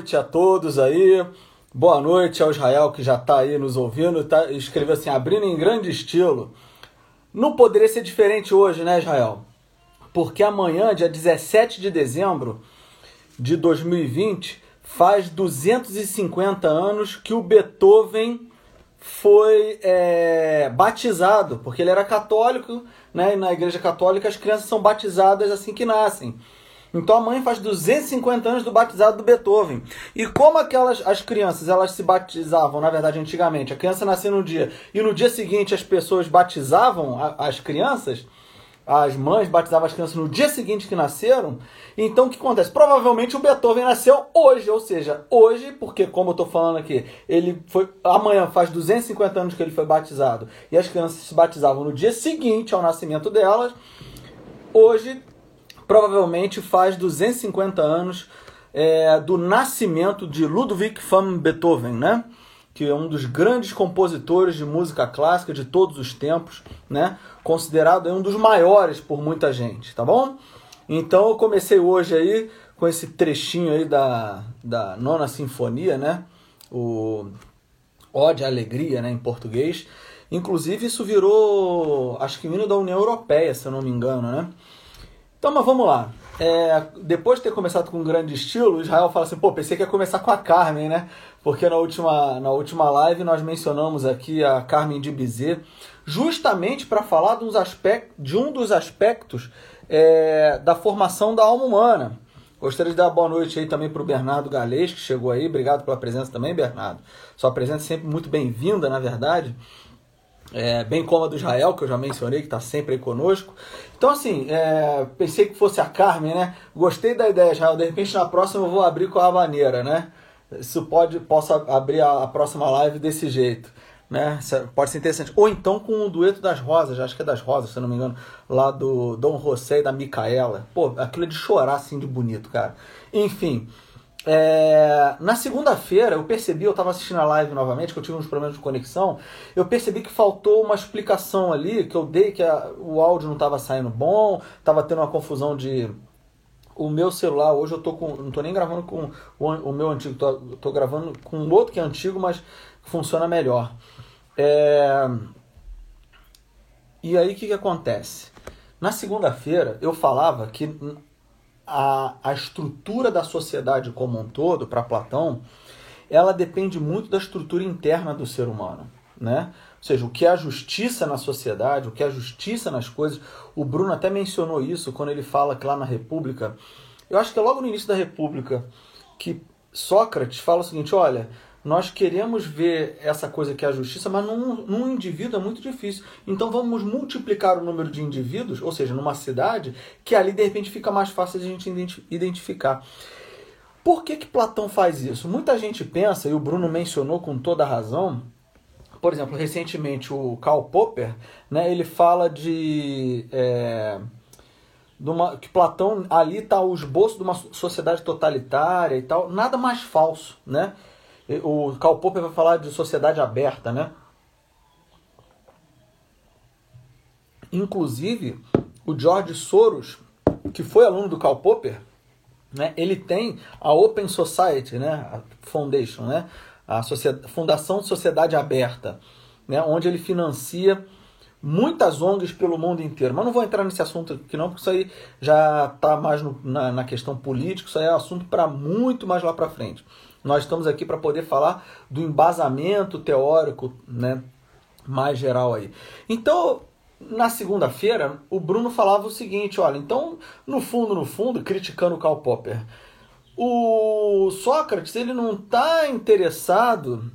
Noite a todos aí. Boa noite ao Israel que já está aí nos ouvindo. Tá, escreveu assim, abrindo em grande estilo. Não poderia ser diferente hoje, né, Israel? Porque amanhã, dia 17 de dezembro de 2020, faz 250 anos que o Beethoven foi é, batizado, porque ele era católico, né? E na igreja católica as crianças são batizadas assim que nascem. Então a mãe faz 250 anos do batizado do Beethoven. E como aquelas as crianças elas se batizavam, na verdade, antigamente, a criança nascia no dia e no dia seguinte as pessoas batizavam a, as crianças, as mães batizavam as crianças no dia seguinte que nasceram. Então o que acontece? Provavelmente o Beethoven nasceu hoje, ou seja, hoje, porque como eu estou falando aqui, ele foi amanhã faz 250 anos que ele foi batizado e as crianças se batizavam no dia seguinte ao nascimento delas. Hoje provavelmente faz 250 anos é, do nascimento de Ludwig van Beethoven, né? que é um dos grandes compositores de música clássica de todos os tempos, né? considerado um dos maiores por muita gente, tá bom? Então eu comecei hoje aí com esse trechinho aí da, da nona sinfonia, né? O Ode à Alegria, né, em português. Inclusive isso virou, acho que hino da União Europeia, se eu não me engano, né? Então, mas vamos lá. É, depois de ter começado com um grande estilo, Israel fala assim, pô, pensei que ia começar com a Carmen, né? Porque na última, na última live nós mencionamos aqui a Carmen de Bizet, justamente para falar de, de um dos aspectos é, da formação da alma humana. Gostaria de dar boa noite aí também para o Bernardo Galês, que chegou aí. Obrigado pela presença também, Bernardo. Sua presença é sempre muito bem-vinda, na verdade é, bem como a do Israel, que eu já mencionei, que está sempre aí conosco. Então, assim, é, pensei que fosse a Carmen, né? Gostei da ideia, Israel. De repente, na próxima eu vou abrir com a maneira, né? Isso pode, posso abrir a, a próxima live desse jeito, né? Pode ser interessante. Ou então com o dueto das rosas, acho que é das rosas, se eu não me engano, lá do Dom José e da Micaela. Pô, aquilo é de chorar assim de bonito, cara. Enfim. É, na segunda-feira eu percebi, eu estava assistindo a live novamente, que eu tive uns problemas de conexão, eu percebi que faltou uma explicação ali, que eu dei que a, o áudio não estava saindo bom, estava tendo uma confusão de o meu celular, hoje eu tô com, não tô nem gravando com o, o meu antigo, tô gravando com um outro que é antigo, mas funciona melhor. É, e aí o que, que acontece? Na segunda-feira eu falava que a, a estrutura da sociedade como um todo, para Platão, ela depende muito da estrutura interna do ser humano. Né? Ou seja, o que é a justiça na sociedade, o que é a justiça nas coisas. O Bruno até mencionou isso quando ele fala que lá na República, eu acho que é logo no início da República, que Sócrates fala o seguinte: olha, nós queremos ver essa coisa que é a justiça, mas num, num indivíduo é muito difícil. Então vamos multiplicar o número de indivíduos, ou seja, numa cidade, que ali de repente fica mais fácil de a gente identificar. Por que, que Platão faz isso? Muita gente pensa, e o Bruno mencionou com toda razão, por exemplo, recentemente o Karl Popper, né, ele fala de. É, de uma, que Platão ali está o esboço de uma sociedade totalitária e tal, nada mais falso, né? O Karl Popper vai falar de sociedade aberta, né? Inclusive, o George Soros, que foi aluno do Karl Popper, né, ele tem a Open Society, né, a Foundation, né, a Fundação Sociedade Aberta, né, onde ele financia muitas ONGs pelo mundo inteiro. Mas não vou entrar nesse assunto aqui não, porque isso aí já está mais no, na, na, questão política, isso aí é assunto para muito mais lá para frente. Nós estamos aqui para poder falar do embasamento teórico, né, mais geral aí. Então, na segunda-feira, o Bruno falava o seguinte, olha, então, no fundo, no fundo, criticando o Karl Popper, o Sócrates, ele não está interessado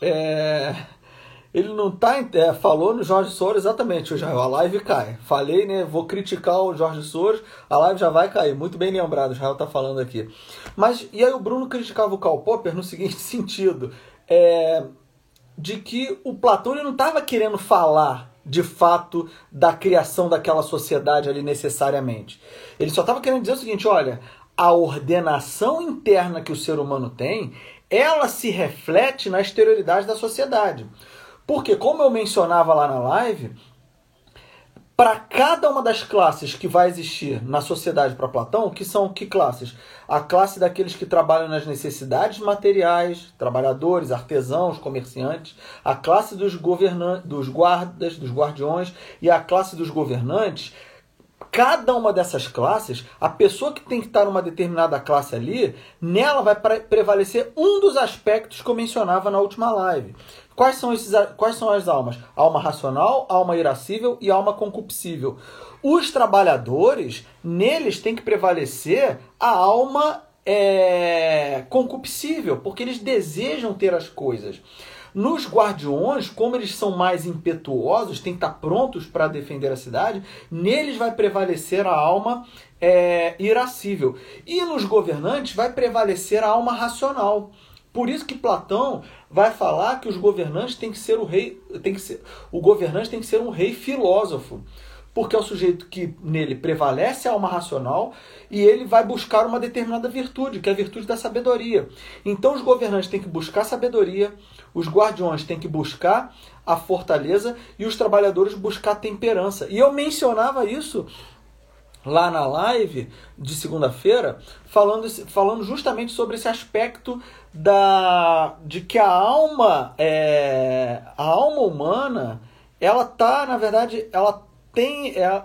é, ele não tá. É, falou no Jorge Soros exatamente, já a live cai. Falei, né? Vou criticar o Jorge Soros, a live já vai cair. Muito bem lembrado, o Israel tá falando aqui. Mas, e aí o Bruno criticava o Karl Popper no seguinte sentido: é, de que o Platão ele não estava querendo falar de fato da criação daquela sociedade ali necessariamente. Ele só estava querendo dizer o seguinte: olha, a ordenação interna que o ser humano tem, ela se reflete na exterioridade da sociedade. Porque, como eu mencionava lá na live, para cada uma das classes que vai existir na sociedade para Platão, que são que classes? A classe daqueles que trabalham nas necessidades materiais, trabalhadores, artesãos, comerciantes, a classe dos governantes, dos guardas, dos guardiões e a classe dos governantes. Cada uma dessas classes, a pessoa que tem que estar numa determinada classe ali, nela vai prevalecer um dos aspectos que eu mencionava na última live. Quais são, esses, quais são as almas? Alma racional, alma irascível e alma concupiscível. Os trabalhadores, neles tem que prevalecer a alma é, concupiscível, porque eles desejam ter as coisas. Nos guardiões, como eles são mais impetuosos, têm que estar prontos para defender a cidade, neles vai prevalecer a alma é, irascível. E nos governantes vai prevalecer a alma racional. Por isso que Platão vai falar que os governantes têm que ser o rei, tem que ser, o governante tem que ser um rei filósofo, porque é o sujeito que nele prevalece a alma racional e ele vai buscar uma determinada virtude, que é a virtude da sabedoria. Então os governantes têm que buscar sabedoria, os guardiões têm que buscar a fortaleza e os trabalhadores buscar temperança. E eu mencionava isso lá na live de segunda-feira, falando, falando justamente sobre esse aspecto da de que a alma é, a alma humana ela tá na verdade ela tem é,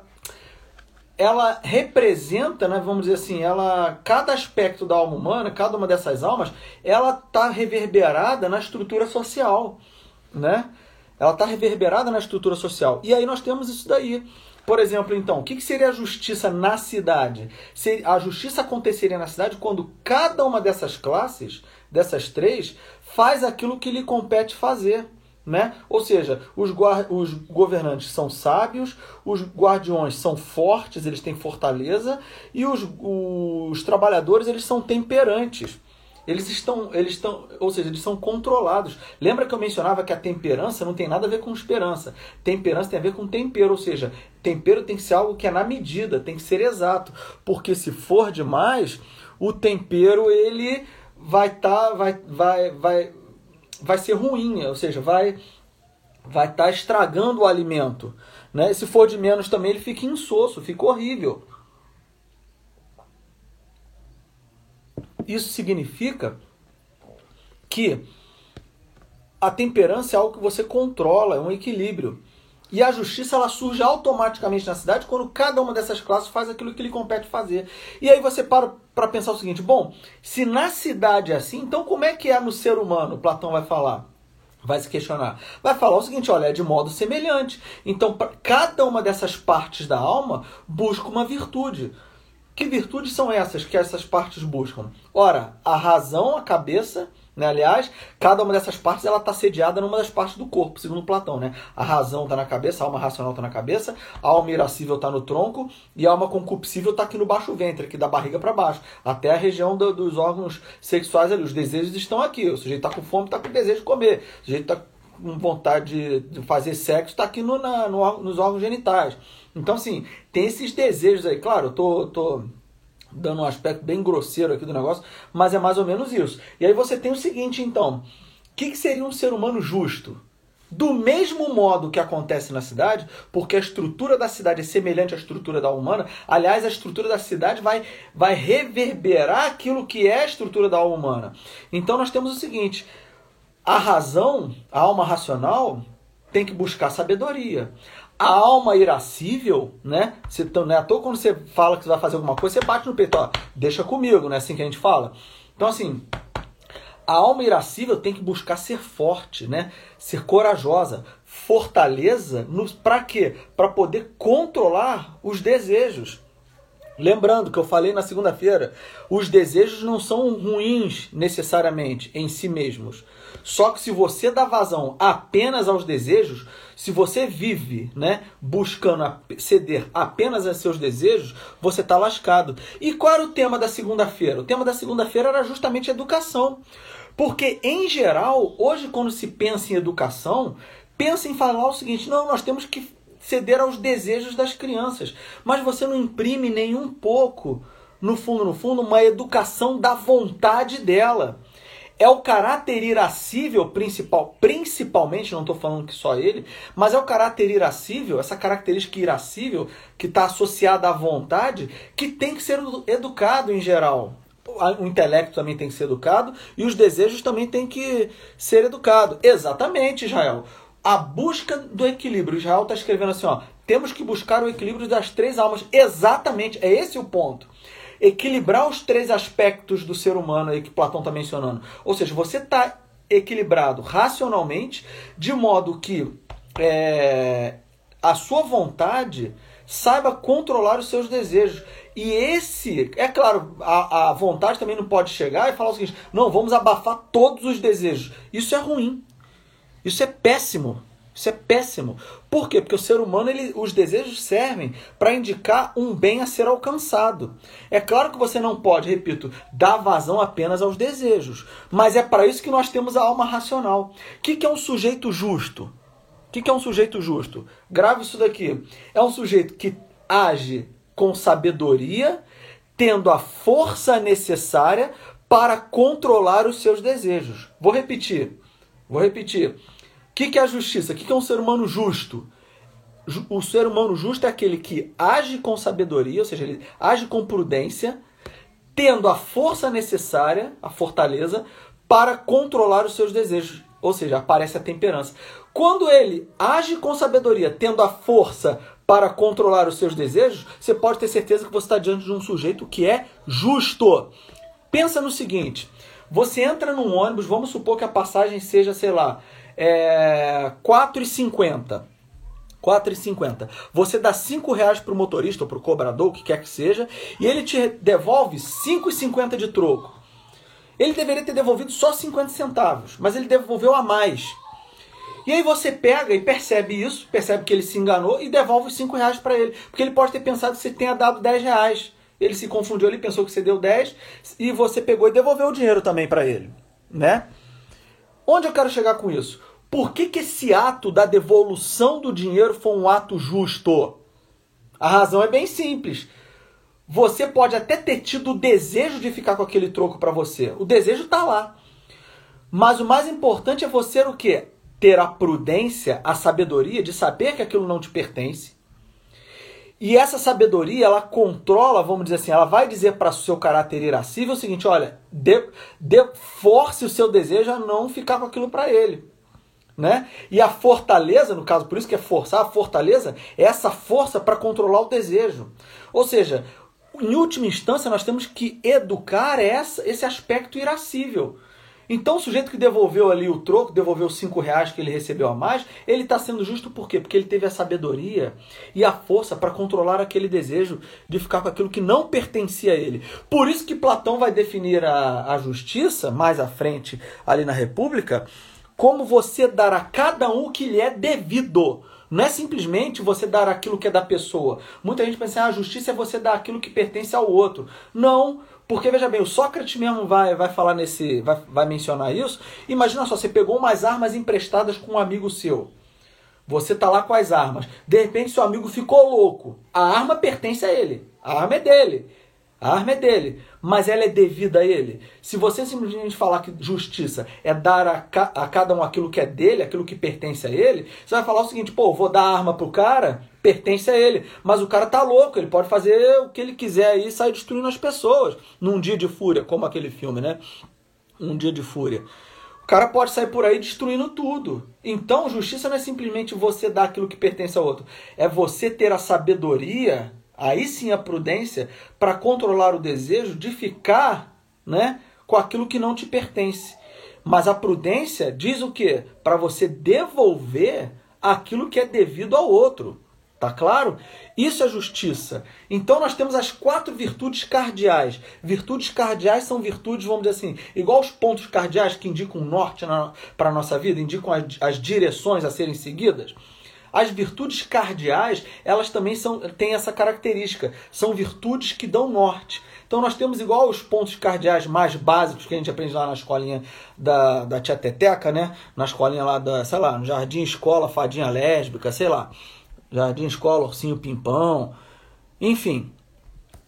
ela representa, né, vamos dizer assim, ela cada aspecto da alma humana, cada uma dessas almas, ela tá reverberada na estrutura social, né? Ela tá reverberada na estrutura social. E aí nós temos isso daí. Por exemplo, então, o que seria a justiça na cidade? A justiça aconteceria na cidade quando cada uma dessas classes, dessas três, faz aquilo que lhe compete fazer. Né? Ou seja, os, os governantes são sábios, os guardiões são fortes, eles têm fortaleza, e os, os trabalhadores eles são temperantes. Eles estão, eles estão, ou seja, eles são controlados. Lembra que eu mencionava que a temperança não tem nada a ver com esperança. Temperança tem a ver com tempero, ou seja, tempero tem que ser algo que é na medida, tem que ser exato, porque se for demais, o tempero ele vai estar, tá, vai, vai, vai, vai ser ruim, ou seja, vai vai estar tá estragando o alimento, né? Se for de menos também ele fica insosso, fica horrível. Isso significa que a temperança é algo que você controla, é um equilíbrio. E a justiça ela surge automaticamente na cidade quando cada uma dessas classes faz aquilo que lhe compete fazer. E aí você para para pensar o seguinte: bom, se na cidade é assim, então como é que é no ser humano? Platão vai falar. Vai se questionar. Vai falar o seguinte: olha, é de modo semelhante. Então, cada uma dessas partes da alma busca uma virtude. Que virtudes são essas que essas partes buscam? Ora, a razão, a cabeça, né? Aliás, cada uma dessas partes ela está sediada numa das partes do corpo, segundo Platão. Né? A razão está na cabeça, a alma racional está na cabeça, a alma irascível está no tronco e a alma concupiscível está aqui no baixo ventre, aqui da barriga para baixo, até a região do, dos órgãos sexuais ali. Os desejos estão aqui. O sujeito está com fome, está com desejo de comer. O sujeito está com vontade de fazer sexo, está aqui no, na, no, nos órgãos genitais. Então, assim, tem esses desejos aí. Claro, eu tô, tô dando um aspecto bem grosseiro aqui do negócio, mas é mais ou menos isso. E aí você tem o seguinte, então. O que, que seria um ser humano justo? Do mesmo modo que acontece na cidade, porque a estrutura da cidade é semelhante à estrutura da humana, aliás, a estrutura da cidade vai, vai reverberar aquilo que é a estrutura da alma humana. Então nós temos o seguinte: a razão, a alma racional, tem que buscar sabedoria a alma irascível, né? Você, então, né? À toa quando você fala que você vai fazer alguma coisa, você bate no peito, ó, deixa comigo, né? Assim que a gente fala. Então, assim, a alma irascível tem que buscar ser forte, né? Ser corajosa, fortaleza, para quê? Para poder controlar os desejos. Lembrando que eu falei na segunda-feira, os desejos não são ruins necessariamente em si mesmos. Só que se você dá vazão apenas aos desejos, se você vive, né, buscando ceder apenas a seus desejos, você está lascado. E qual era o tema da segunda-feira? O tema da segunda-feira era justamente educação. Porque, em geral, hoje, quando se pensa em educação, pensa em falar o seguinte: não, nós temos que ceder aos desejos das crianças. Mas você não imprime nem um pouco, no fundo, no fundo, uma educação da vontade dela. é o caráter irascível principal, principalmente, não estou falando que só ele, mas é o caráter irascível, essa característica irascível que está associada à vontade, que tem que ser educado em geral. O intelecto também tem que ser educado e os desejos também têm que ser educados. Exatamente, Israel. A busca do equilíbrio. Israel está escrevendo assim: ó, temos que buscar o equilíbrio das três almas. Exatamente, é esse o ponto equilibrar os três aspectos do ser humano aí que Platão está mencionando. Ou seja, você está equilibrado racionalmente, de modo que é, a sua vontade saiba controlar os seus desejos. E esse, é claro, a, a vontade também não pode chegar e falar o seguinte: não, vamos abafar todos os desejos. Isso é ruim. Isso é péssimo. Isso é péssimo. Por quê? Porque o ser humano, ele, os desejos servem para indicar um bem a ser alcançado. É claro que você não pode, repito, dar vazão apenas aos desejos. Mas é para isso que nós temos a alma racional. O que, que é um sujeito justo? O que, que é um sujeito justo? Grave isso daqui. É um sujeito que age com sabedoria, tendo a força necessária para controlar os seus desejos. Vou repetir. Vou repetir que, que é a justiça? O que, que é um ser humano justo? O ser humano justo é aquele que age com sabedoria, ou seja, ele age com prudência, tendo a força necessária, a fortaleza, para controlar os seus desejos. Ou seja, aparece a temperança. Quando ele age com sabedoria, tendo a força para controlar os seus desejos, você pode ter certeza que você está diante de um sujeito que é justo. Pensa no seguinte: você entra num ônibus, vamos supor que a passagem seja, sei lá, é, 4,50. 4,50. Você dá 5 reais para o motorista ou para o cobrador, o que quer que seja, e ele te devolve 5,50 de troco. Ele deveria ter devolvido só 50 centavos, mas ele devolveu a mais. E aí você pega e percebe isso, percebe que ele se enganou e devolve os 5 reais para ele. Porque ele pode ter pensado que você tenha dado 10 reais. Ele se confundiu, ele pensou que você deu 10 e você pegou e devolveu o dinheiro também para ele, né? Onde eu quero chegar com isso? Por que, que esse ato da devolução do dinheiro foi um ato justo? A razão é bem simples. Você pode até ter tido o desejo de ficar com aquele troco para você. O desejo está lá. Mas o mais importante é você o quê? Ter a prudência, a sabedoria de saber que aquilo não te pertence e essa sabedoria, ela controla, vamos dizer assim, ela vai dizer para o seu caráter irascível o seguinte: olha, de, de, force o seu desejo a não ficar com aquilo para ele. Né? E a fortaleza, no caso, por isso que é forçar, a fortaleza é essa força para controlar o desejo. Ou seja, em última instância, nós temos que educar essa, esse aspecto irascível. Então o sujeito que devolveu ali o troco, devolveu os cinco reais que ele recebeu a mais, ele está sendo justo por quê? Porque ele teve a sabedoria e a força para controlar aquele desejo de ficar com aquilo que não pertencia a ele. Por isso que Platão vai definir a, a justiça, mais à frente ali na República, como você dar a cada um o que lhe é devido. Não é simplesmente você dar aquilo que é da pessoa. Muita gente pensa, ah, a justiça é você dar aquilo que pertence ao outro. Não, porque, veja bem, o Sócrates mesmo vai, vai falar nesse. Vai, vai mencionar isso. Imagina só, você pegou umas armas emprestadas com um amigo seu. Você tá lá com as armas. De repente, seu amigo ficou louco. A arma pertence a ele. A arma é dele. A arma é dele, mas ela é devida a ele. Se você simplesmente falar que justiça é dar a, ca a cada um aquilo que é dele, aquilo que pertence a ele, você vai falar o seguinte: pô, vou dar a arma pro cara, pertence a ele. Mas o cara tá louco, ele pode fazer o que ele quiser aí e sair destruindo as pessoas num dia de fúria, como aquele filme, né? Um dia de fúria. O cara pode sair por aí destruindo tudo. Então, justiça não é simplesmente você dar aquilo que pertence ao outro. É você ter a sabedoria aí sim a prudência para controlar o desejo de ficar, né, com aquilo que não te pertence. Mas a prudência diz o quê? Para você devolver aquilo que é devido ao outro. Tá claro? Isso é justiça. Então nós temos as quatro virtudes cardeais. Virtudes cardeais são virtudes, vamos dizer assim, igual os pontos cardeais que indicam o norte para a nossa vida, indicam as, as direções a serem seguidas. As virtudes cardeais, elas também são, têm essa característica. São virtudes que dão norte. Então nós temos igual os pontos cardeais mais básicos que a gente aprende lá na escolinha da, da tia Teteca, né? Na escolinha lá da, sei lá, no jardim escola, fadinha lésbica, sei lá. Jardim escola, ursinho pimpão. Enfim,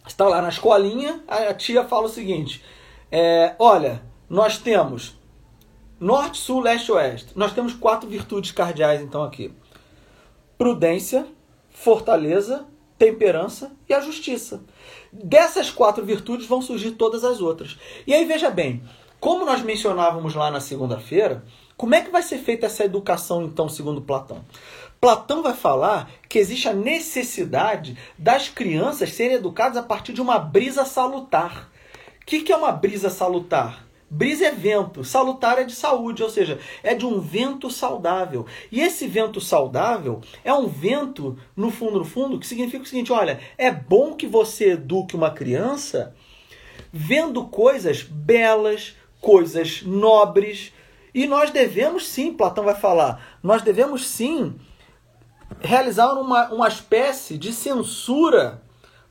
está lá na escolinha, a tia fala o seguinte: é, olha, nós temos norte, sul, leste, oeste. Nós temos quatro virtudes cardeais então aqui: prudência, fortaleza, temperança e a justiça. Dessas quatro virtudes vão surgir todas as outras. E aí veja bem, como nós mencionávamos lá na segunda-feira, como é que vai ser feita essa educação então, segundo Platão? Platão vai falar que existe a necessidade das crianças serem educadas a partir de uma brisa salutar. O que, que é uma brisa salutar? Brisa é vento, salutar é de saúde, ou seja, é de um vento saudável. E esse vento saudável é um vento, no fundo, no fundo, que significa o seguinte: olha, é bom que você eduque uma criança vendo coisas belas, coisas nobres. E nós devemos sim, Platão vai falar, nós devemos sim realizar uma, uma espécie de censura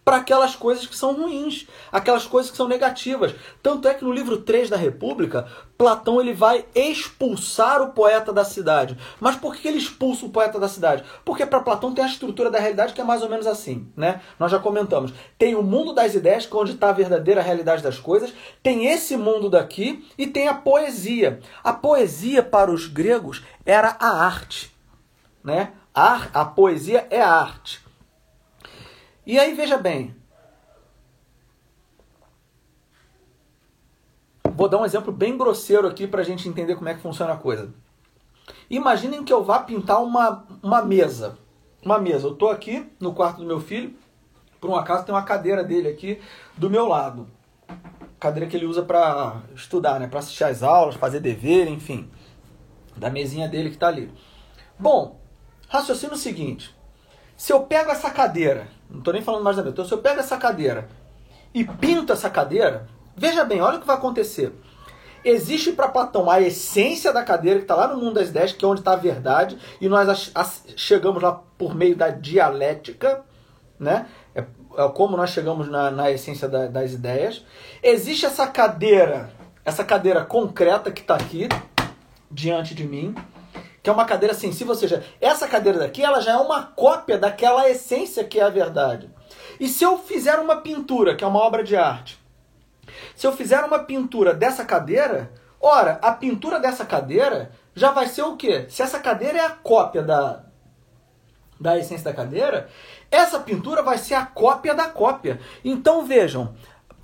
para aquelas coisas que são ruins, aquelas coisas que são negativas. Tanto é que no livro 3 da República, Platão ele vai expulsar o poeta da cidade. Mas por que ele expulsa o poeta da cidade? Porque para Platão tem a estrutura da realidade que é mais ou menos assim, né? Nós já comentamos. Tem o mundo das ideias, que é onde está a verdadeira realidade das coisas, tem esse mundo daqui e tem a poesia. A poesia para os gregos era a arte, né? A, a poesia é arte. E aí veja bem. Vou dar um exemplo bem grosseiro aqui para a gente entender como é que funciona a coisa. Imaginem que eu vá pintar uma, uma mesa. Uma mesa. Eu estou aqui no quarto do meu filho. Por um acaso tem uma cadeira dele aqui do meu lado. Cadeira que ele usa para estudar, né? Para assistir às aulas, fazer dever, enfim. Da mesinha dele que está ali. Bom, raciocínio o seguinte. Se eu pego essa cadeira não estou nem falando mais da mesa. Então, se eu pego essa cadeira e pinto essa cadeira, veja bem, olha o que vai acontecer. Existe para Platão a essência da cadeira que está lá no mundo das ideias, que é onde está a verdade, e nós chegamos lá por meio da dialética, né? É, é como nós chegamos na, na essência da, das ideias. Existe essa cadeira, essa cadeira concreta que está aqui diante de mim, que é uma cadeira sensível, ou seja, essa cadeira daqui ela já é uma cópia daquela essência que é a verdade. E se eu fizer uma pintura, que é uma obra de arte, se eu fizer uma pintura dessa cadeira, ora, a pintura dessa cadeira já vai ser o quê? Se essa cadeira é a cópia da, da essência da cadeira, essa pintura vai ser a cópia da cópia. Então vejam,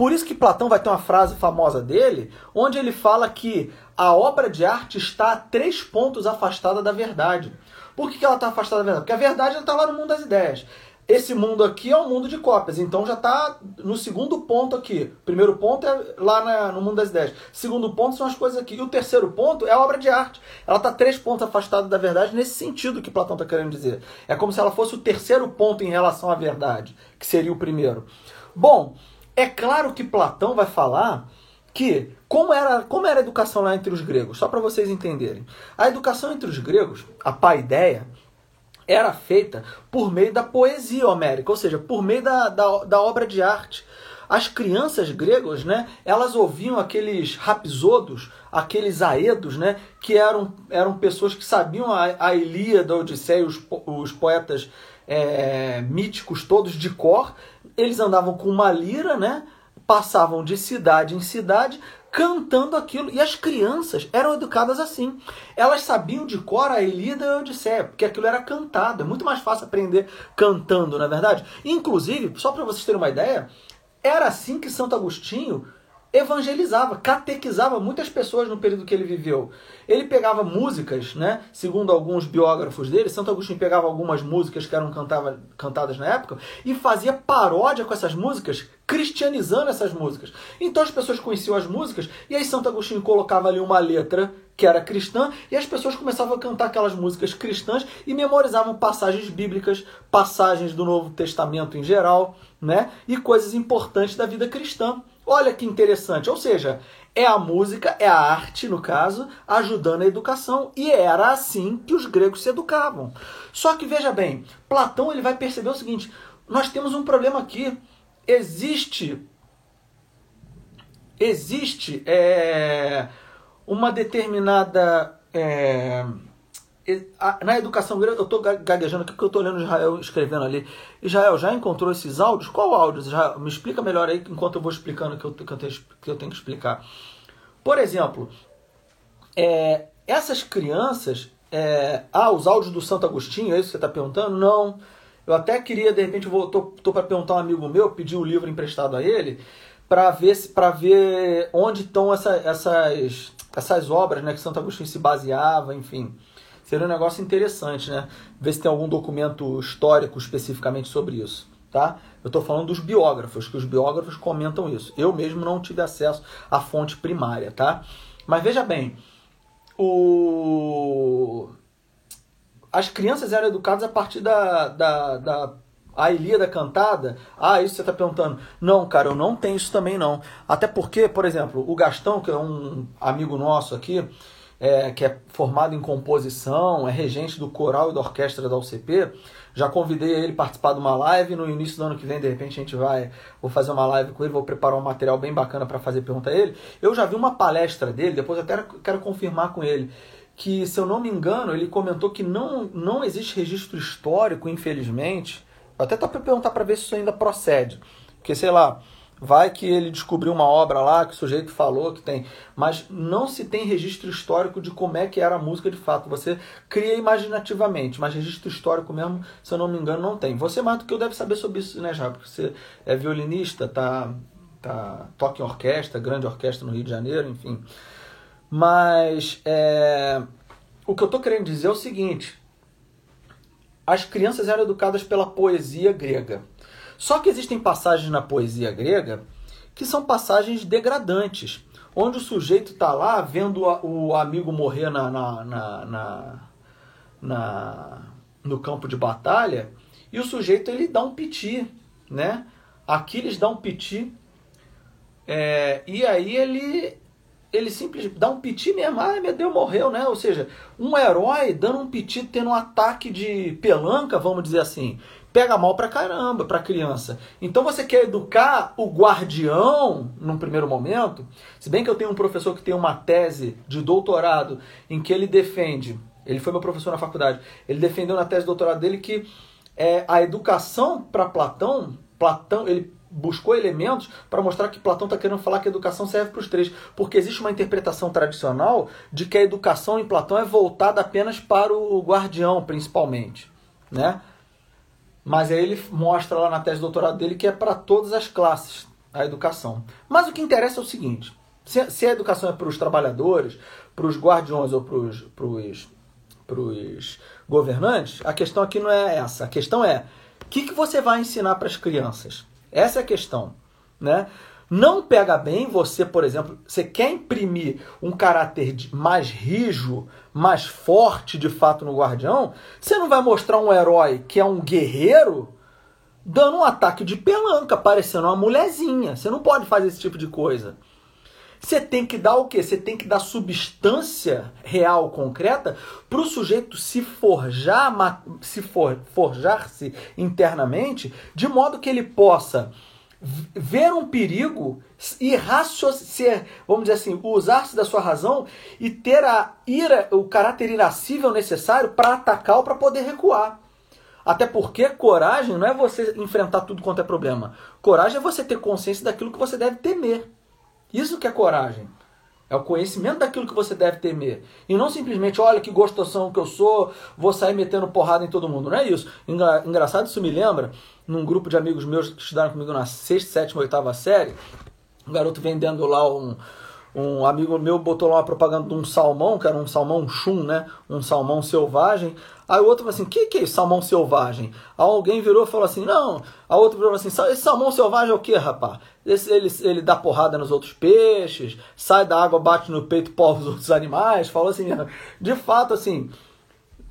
por isso que Platão vai ter uma frase famosa dele, onde ele fala que a obra de arte está a três pontos afastada da verdade. Por que, que ela está afastada da verdade? Porque a verdade está lá no mundo das ideias. Esse mundo aqui é um mundo de cópias, então já está no segundo ponto aqui. Primeiro ponto é lá na, no mundo das ideias. Segundo ponto são as coisas aqui. E o terceiro ponto é a obra de arte. Ela está três pontos afastada da verdade nesse sentido que Platão está querendo dizer. É como se ela fosse o terceiro ponto em relação à verdade, que seria o primeiro. Bom, é claro que Platão vai falar que como era, como era a educação lá entre os gregos, só para vocês entenderem. A educação entre os gregos, a paideia, era feita por meio da poesia homérica, ou seja, por meio da, da, da obra de arte. As crianças gregas, né, elas ouviam aqueles rapsodos, aqueles aedos, né, que eram, eram pessoas que sabiam a, a Ilíada, a Odisseia, os, os poetas é, míticos todos de cor, eles andavam com uma lira, né? Passavam de cidade em cidade cantando aquilo. E as crianças eram educadas assim. Elas sabiam de cor a Elida e a Odisseia, porque aquilo era cantado. É muito mais fácil aprender cantando, na é verdade. Inclusive, só para vocês terem uma ideia, era assim que Santo Agostinho evangelizava, catequizava muitas pessoas no período que ele viveu. Ele pegava músicas, né? Segundo alguns biógrafos dele, Santo Agostinho pegava algumas músicas que eram cantava, cantadas na época e fazia paródia com essas músicas, cristianizando essas músicas. Então as pessoas conheciam as músicas e aí Santo Agostinho colocava ali uma letra que era cristã e as pessoas começavam a cantar aquelas músicas cristãs e memorizavam passagens bíblicas, passagens do Novo Testamento em geral, né? E coisas importantes da vida cristã. Olha que interessante, ou seja, é a música, é a arte, no caso, ajudando a educação. E era assim que os gregos se educavam. Só que veja bem, Platão ele vai perceber o seguinte: nós temos um problema aqui. Existe. Existe é, uma determinada. É, na educação grega, eu estou gaguejando aqui porque eu estou lendo Israel escrevendo ali. Israel, já encontrou esses áudios? Qual áudio? Israel, me explica melhor aí enquanto eu vou explicando o que eu, que que eu tenho que explicar. Por exemplo, é, essas crianças. É, ah, os áudios do Santo Agostinho, é isso que você está perguntando? Não. Eu até queria, de repente, vou, tô, tô para perguntar a um amigo meu, pedir o livro emprestado a ele, para ver para ver onde estão essa, essas, essas obras né, que Santo Agostinho se baseava, enfim. Seria um negócio interessante, né? Ver se tem algum documento histórico especificamente sobre isso, tá? Eu estou falando dos biógrafos, que os biógrafos comentam isso. Eu mesmo não tive acesso à fonte primária, tá? Mas veja bem, o... as crianças eram educadas a partir da, da, da a Ilíada cantada, ah, isso você está perguntando. Não, cara, eu não tenho isso também não. Até porque, por exemplo, o Gastão, que é um amigo nosso aqui, é, que é formado em composição, é regente do coral e da orquestra da UCP, já convidei ele para participar de uma live. No início do ano que vem, de repente, a gente vai. Vou fazer uma live com ele, vou preparar um material bem bacana para fazer pergunta a ele. Eu já vi uma palestra dele, depois até quero confirmar com ele. Que, se eu não me engano, ele comentou que não, não existe registro histórico, infelizmente, até tá para perguntar para ver se isso ainda procede. Porque, sei lá, vai que ele descobriu uma obra lá que o sujeito falou que tem, mas não se tem registro histórico de como é que era a música de fato. Você cria imaginativamente, mas registro histórico mesmo, se eu não me engano, não tem. Você mais do que eu deve saber sobre isso, né, já? Porque você é violinista, tá, tá, toca em orquestra, grande orquestra no Rio de Janeiro, enfim. Mas é, o que eu tô querendo dizer é o seguinte: as crianças eram educadas pela poesia grega. Só que existem passagens na poesia grega que são passagens degradantes, onde o sujeito está lá vendo o amigo morrer na, na, na, na, no campo de batalha e o sujeito ele dá um piti, né? Aquiles dá um piti é, e aí ele ele simplesmente dá um piti mesmo, ai meu Deus, morreu, né? Ou seja, um herói dando um piti, tendo um ataque de pelanca, vamos dizer assim, pega mal pra caramba pra criança. Então você quer educar o guardião num primeiro momento, se bem que eu tenho um professor que tem uma tese de doutorado em que ele defende, ele foi meu professor na faculdade, ele defendeu na tese de doutorado dele que é, a educação para Platão, Platão, ele buscou elementos para mostrar que Platão está querendo falar que a educação serve para os três. Porque existe uma interpretação tradicional de que a educação em Platão é voltada apenas para o guardião, principalmente. Né? Mas aí ele mostra lá na tese de doutorado dele que é para todas as classes a educação. Mas o que interessa é o seguinte: se, se a educação é para os trabalhadores, para os guardiões ou para os governantes, a questão aqui não é essa. A questão é o que, que você vai ensinar para as crianças? Essa é a questão, né? Não pega bem você, por exemplo, você quer imprimir um caráter mais rijo, mais forte de fato no guardião, você não vai mostrar um herói que é um guerreiro dando um ataque de pelanca, parecendo uma mulherzinha. Você não pode fazer esse tipo de coisa. Você tem que dar o quê? Você tem que dar substância real, concreta, para o sujeito se forjar, se for, forjar-se internamente, de modo que ele possa ver um perigo e raciocinar, vamos dizer assim, usar-se da sua razão e ter a ira, o caráter irascível necessário para atacar ou para poder recuar. Até porque coragem não é você enfrentar tudo quanto é problema. Coragem é você ter consciência daquilo que você deve temer. Isso que é coragem. É o conhecimento daquilo que você deve temer. E não simplesmente, olha que gostosão que eu sou, vou sair metendo porrada em todo mundo. Não é isso. Engra engraçado, isso me lembra, num grupo de amigos meus que estudaram comigo na sexta, sétima, oitava série, um garoto vendendo lá um, um amigo meu botou lá uma propaganda de um salmão, que era um salmão chum, né? Um salmão selvagem. Aí o outro falou assim: que que é isso, salmão selvagem? Aí alguém virou e falou assim: não. A outra virou assim: esse salmão selvagem é o que, rapaz? Esse, ele, ele dá porrada nos outros peixes, sai da água, bate no peito, porra os outros animais. Falou assim: de fato, assim.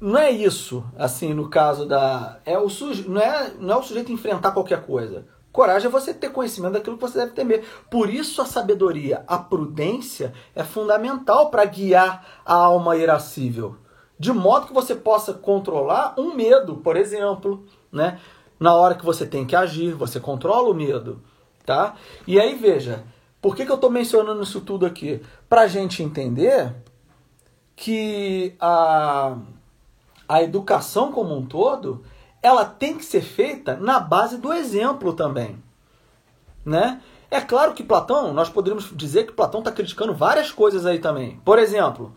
Não é isso, assim, no caso da. É o suje, não, é, não é o sujeito enfrentar qualquer coisa. Coragem é você ter conhecimento daquilo que você deve temer. Por isso a sabedoria, a prudência é fundamental para guiar a alma irascível. De modo que você possa controlar um medo, por exemplo, né? Na hora que você tem que agir, você controla o medo, tá? E aí veja, por que, que eu estou mencionando isso tudo aqui? Para a gente entender que a, a educação como um todo ela tem que ser feita na base do exemplo também. Né? É claro que Platão, nós poderíamos dizer que Platão está criticando várias coisas aí também. Por exemplo,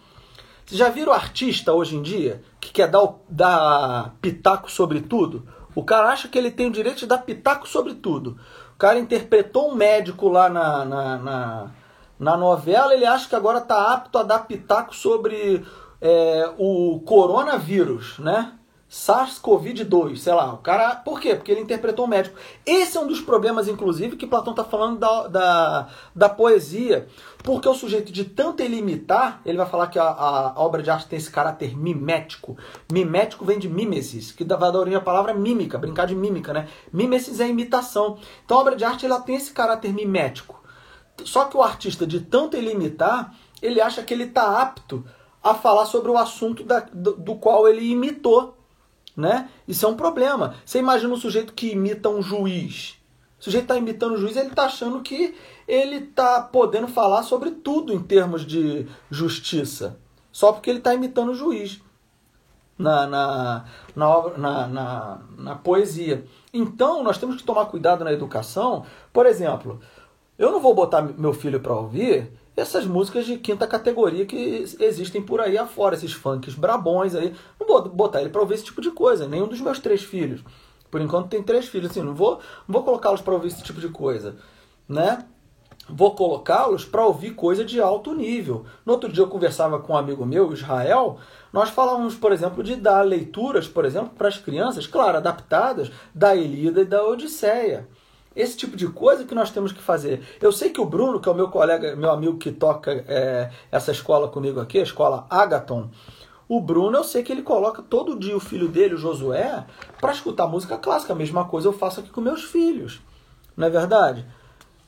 Vocês já viram artista hoje em dia que quer dar, dar pitaco sobre tudo? O cara acha que ele tem o direito de dar pitaco sobre tudo. O cara interpretou um médico lá na, na, na, na novela, ele acha que agora está apto a dar pitaco sobre é, o coronavírus, né? SARS-CoV-2, sei lá. O cara. Por quê? Porque ele interpretou o médico. Esse é um dos problemas, inclusive, que Platão está falando da, da, da, poesia. Porque o sujeito, de tanto ele imitar, ele vai falar que a, a, obra de arte tem esse caráter mimético. Mimético vem de mimesis, que dá da origem a palavra mímica, brincar de mímica, né? Mimesis é imitação. Então a obra de arte ela tem esse caráter mimético. Só que o artista, de tanto ele imitar, ele acha que ele está apto a falar sobre o assunto da, do, do qual ele imitou né? Isso é um problema. Você imagina um sujeito que imita um juiz. O sujeito está imitando o juiz, ele está achando que ele está podendo falar sobre tudo em termos de justiça. Só porque ele está imitando o juiz na, na, na, na, na, na poesia. Então, nós temos que tomar cuidado na educação. Por exemplo, eu não vou botar meu filho para ouvir essas músicas de quinta categoria que existem por aí afora, esses funks brabões aí. Não vou botar ele para ouvir esse tipo de coisa, nenhum dos meus três filhos. Por enquanto tem três filhos, assim, não vou, não vou colocá-los para ouvir esse tipo de coisa, né? Vou colocá-los para ouvir coisa de alto nível. No outro dia eu conversava com um amigo meu, Israel, nós falávamos, por exemplo, de dar leituras, por exemplo, para as crianças, claro, adaptadas da Elida e da Odisseia. Esse tipo de coisa que nós temos que fazer. Eu sei que o Bruno, que é o meu colega, meu amigo que toca é, essa escola comigo aqui, a escola Agaton, o Bruno, eu sei que ele coloca todo dia o filho dele, o Josué, para escutar música clássica. A mesma coisa eu faço aqui com meus filhos. Não é verdade?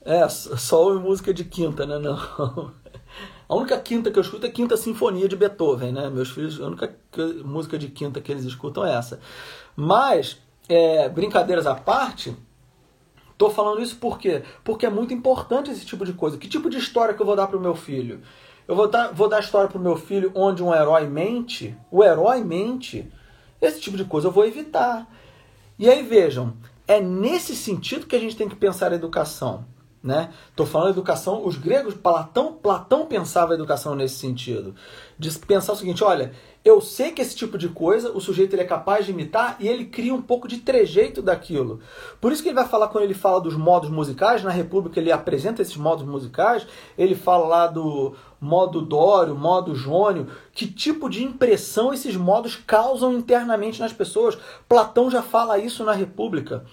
É, só música de quinta, né? Não. A única quinta que eu escuto é Quinta Sinfonia de Beethoven, né? Meus filhos, a única música de quinta que eles escutam é essa. Mas, é, brincadeiras à parte, Tô falando isso por quê? Porque é muito importante esse tipo de coisa. Que tipo de história que eu vou dar para o meu filho? Eu vou dar, vou dar história para o meu filho onde um herói mente? O herói mente? Esse tipo de coisa eu vou evitar. E aí vejam, é nesse sentido que a gente tem que pensar a educação. Né? Estou falando educação, os gregos, Platão, Platão pensava a educação nesse sentido. De pensar o seguinte: olha, eu sei que esse tipo de coisa o sujeito ele é capaz de imitar e ele cria um pouco de trejeito daquilo. Por isso que ele vai falar quando ele fala dos modos musicais, na República ele apresenta esses modos musicais, ele fala lá do modo Dório, modo Jônio, que tipo de impressão esses modos causam internamente nas pessoas. Platão já fala isso na República.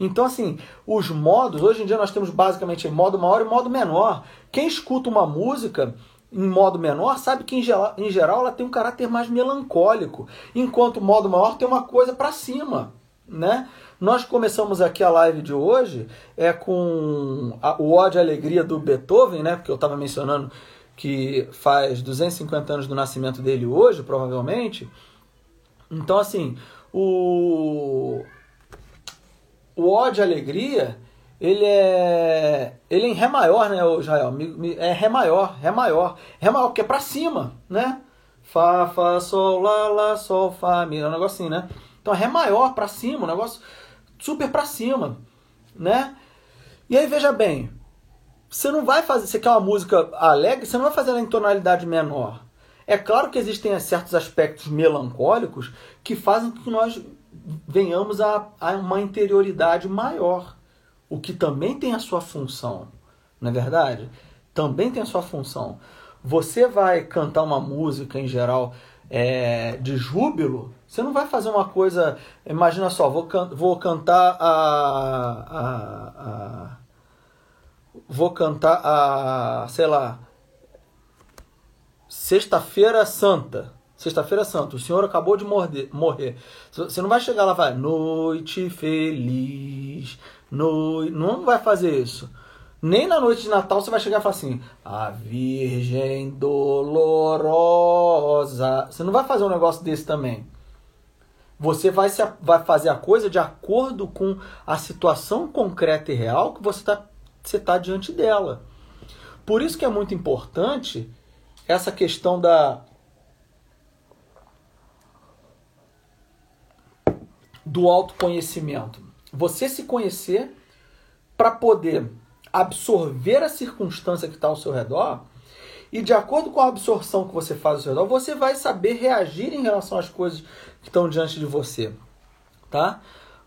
Então, assim, os modos, hoje em dia nós temos basicamente modo maior e modo menor. Quem escuta uma música em modo menor, sabe que em geral, em geral ela tem um caráter mais melancólico, enquanto o modo maior tem uma coisa para cima, né? Nós começamos aqui a live de hoje é com a, o ódio e alegria do Beethoven, né? Porque eu estava mencionando que faz 250 anos do nascimento dele hoje, provavelmente. Então, assim, o, o ódio e alegria ele é ele é em Ré maior, né, Israel? É Ré maior, Ré maior. Ré maior, porque é pra cima, né? Fá, Fá, Sol, Lá, Lá, Sol, Fá, Mi, é um negocinho, né? Então Ré maior pra cima, um negócio super pra cima, né? E aí veja bem, você não vai fazer, você quer uma música alegre, você não vai fazer ela em tonalidade menor. É claro que existem certos aspectos melancólicos que fazem com que nós venhamos a, a uma interioridade maior o que também tem a sua função, não é verdade? Também tem a sua função. Você vai cantar uma música em geral é, de júbilo, você não vai fazer uma coisa. Imagina só, vou, can, vou cantar a, a, a. Vou cantar a. Sei lá. Sexta-feira Santa. Sexta-feira Santa, o senhor acabou de morder, morrer. Você não vai chegar lá, vai, noite feliz, no, não vai fazer isso. Nem na noite de Natal você vai chegar e falar assim: A Virgem Dolorosa. Você não vai fazer um negócio desse também. Você vai, se, vai fazer a coisa de acordo com a situação concreta e real que você está você tá diante dela. Por isso que é muito importante essa questão da do autoconhecimento você se conhecer para poder absorver a circunstância que está ao seu redor E de acordo com a absorção que você faz ao seu redor, você vai saber reagir em relação às coisas que estão diante de você. Tá?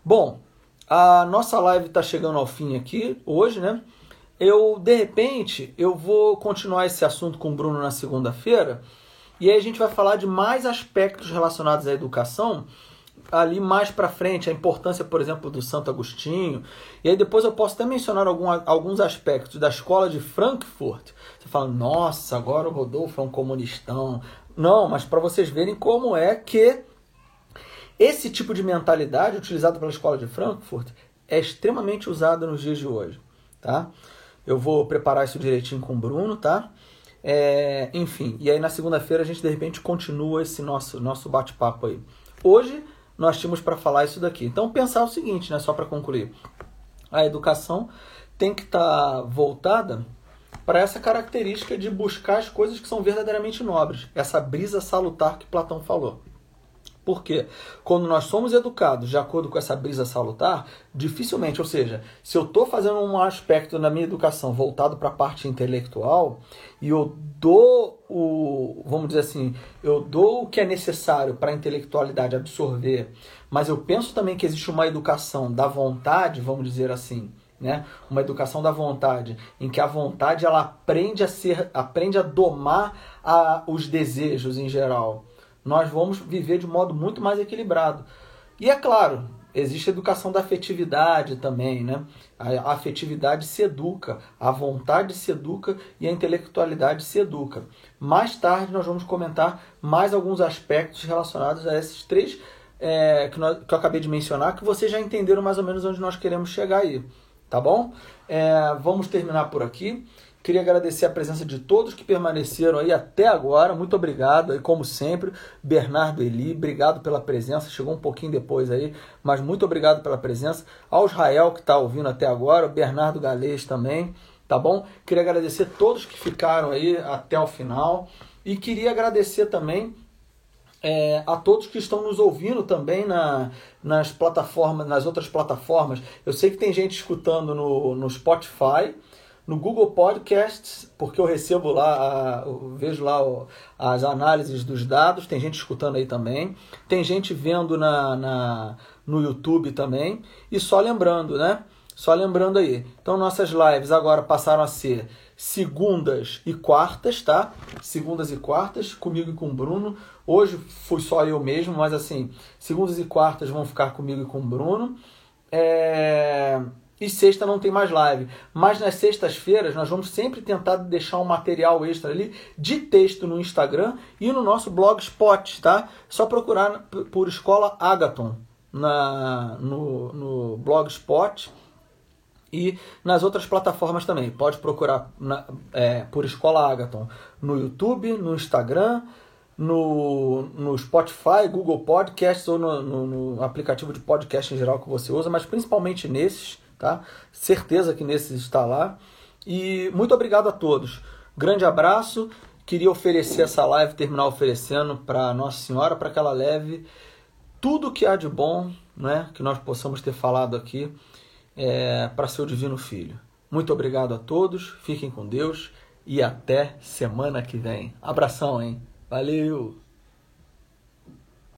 Bom, a nossa live está chegando ao fim aqui hoje, né? Eu, de repente, eu vou continuar esse assunto com o Bruno na segunda-feira. E aí a gente vai falar de mais aspectos relacionados à educação ali mais para frente, a importância, por exemplo, do Santo Agostinho. E aí depois eu posso até mencionar algum, alguns aspectos da escola de Frankfurt. Você fala, nossa, agora o Rodolfo é um comunistão. Não, mas para vocês verem como é que esse tipo de mentalidade utilizado pela escola de Frankfurt é extremamente usado nos dias de hoje, tá? Eu vou preparar isso direitinho com o Bruno, tá? É, enfim, e aí na segunda-feira a gente de repente continua esse nosso, nosso bate-papo aí. Hoje nós tínhamos para falar isso daqui. Então pensar o seguinte, né, só para concluir. A educação tem que estar tá voltada para essa característica de buscar as coisas que são verdadeiramente nobres, essa brisa salutar que Platão falou. Porque quando nós somos educados de acordo com essa brisa salutar, dificilmente, ou seja, se eu estou fazendo um aspecto na minha educação voltado para a parte intelectual e eu dou o, vamos dizer assim, eu dou o que é necessário para a intelectualidade absorver, mas eu penso também que existe uma educação da vontade, vamos dizer assim, né? Uma educação da vontade, em que a vontade ela aprende a ser, aprende a domar a, os desejos em geral nós vamos viver de modo muito mais equilibrado. E é claro, existe a educação da afetividade também, né? A afetividade se educa, a vontade se educa e a intelectualidade se educa. Mais tarde nós vamos comentar mais alguns aspectos relacionados a esses três é, que, nós, que eu acabei de mencionar, que vocês já entenderam mais ou menos onde nós queremos chegar aí, tá bom? É, vamos terminar por aqui. Queria agradecer a presença de todos que permaneceram aí até agora. Muito obrigado. E como sempre, Bernardo Eli, obrigado pela presença. Chegou um pouquinho depois aí, mas muito obrigado pela presença. Ao Israel que está ouvindo até agora, o Bernardo Galês também, tá bom? Queria agradecer todos que ficaram aí até o final. E queria agradecer também é, a todos que estão nos ouvindo também na, nas plataformas, nas outras plataformas. Eu sei que tem gente escutando no, no Spotify no Google Podcasts, porque eu recebo lá, eu vejo lá as análises dos dados, tem gente escutando aí também, tem gente vendo na, na, no YouTube também, e só lembrando, né? Só lembrando aí. Então nossas lives agora passaram a ser segundas e quartas, tá? Segundas e quartas, comigo e com o Bruno. Hoje fui só eu mesmo, mas assim, segundas e quartas vão ficar comigo e com o Bruno. É e sexta não tem mais live. Mas nas sextas-feiras nós vamos sempre tentar deixar um material extra ali de texto no Instagram e no nosso blogspot, tá? Só procurar por Escola Agaton na, no, no blogspot e nas outras plataformas também. Pode procurar na, é, por Escola Agaton no YouTube, no Instagram, no, no Spotify, Google Podcasts ou no, no, no aplicativo de podcast em geral que você usa, mas principalmente nesses tá? Certeza que nesses está lá. E muito obrigado a todos. Grande abraço. Queria oferecer essa live, terminar oferecendo para Nossa Senhora, para que ela leve tudo que há de bom, né, que nós possamos ter falado aqui, é, para seu Divino Filho. Muito obrigado a todos, fiquem com Deus e até semana que vem. Abração, hein? Valeu!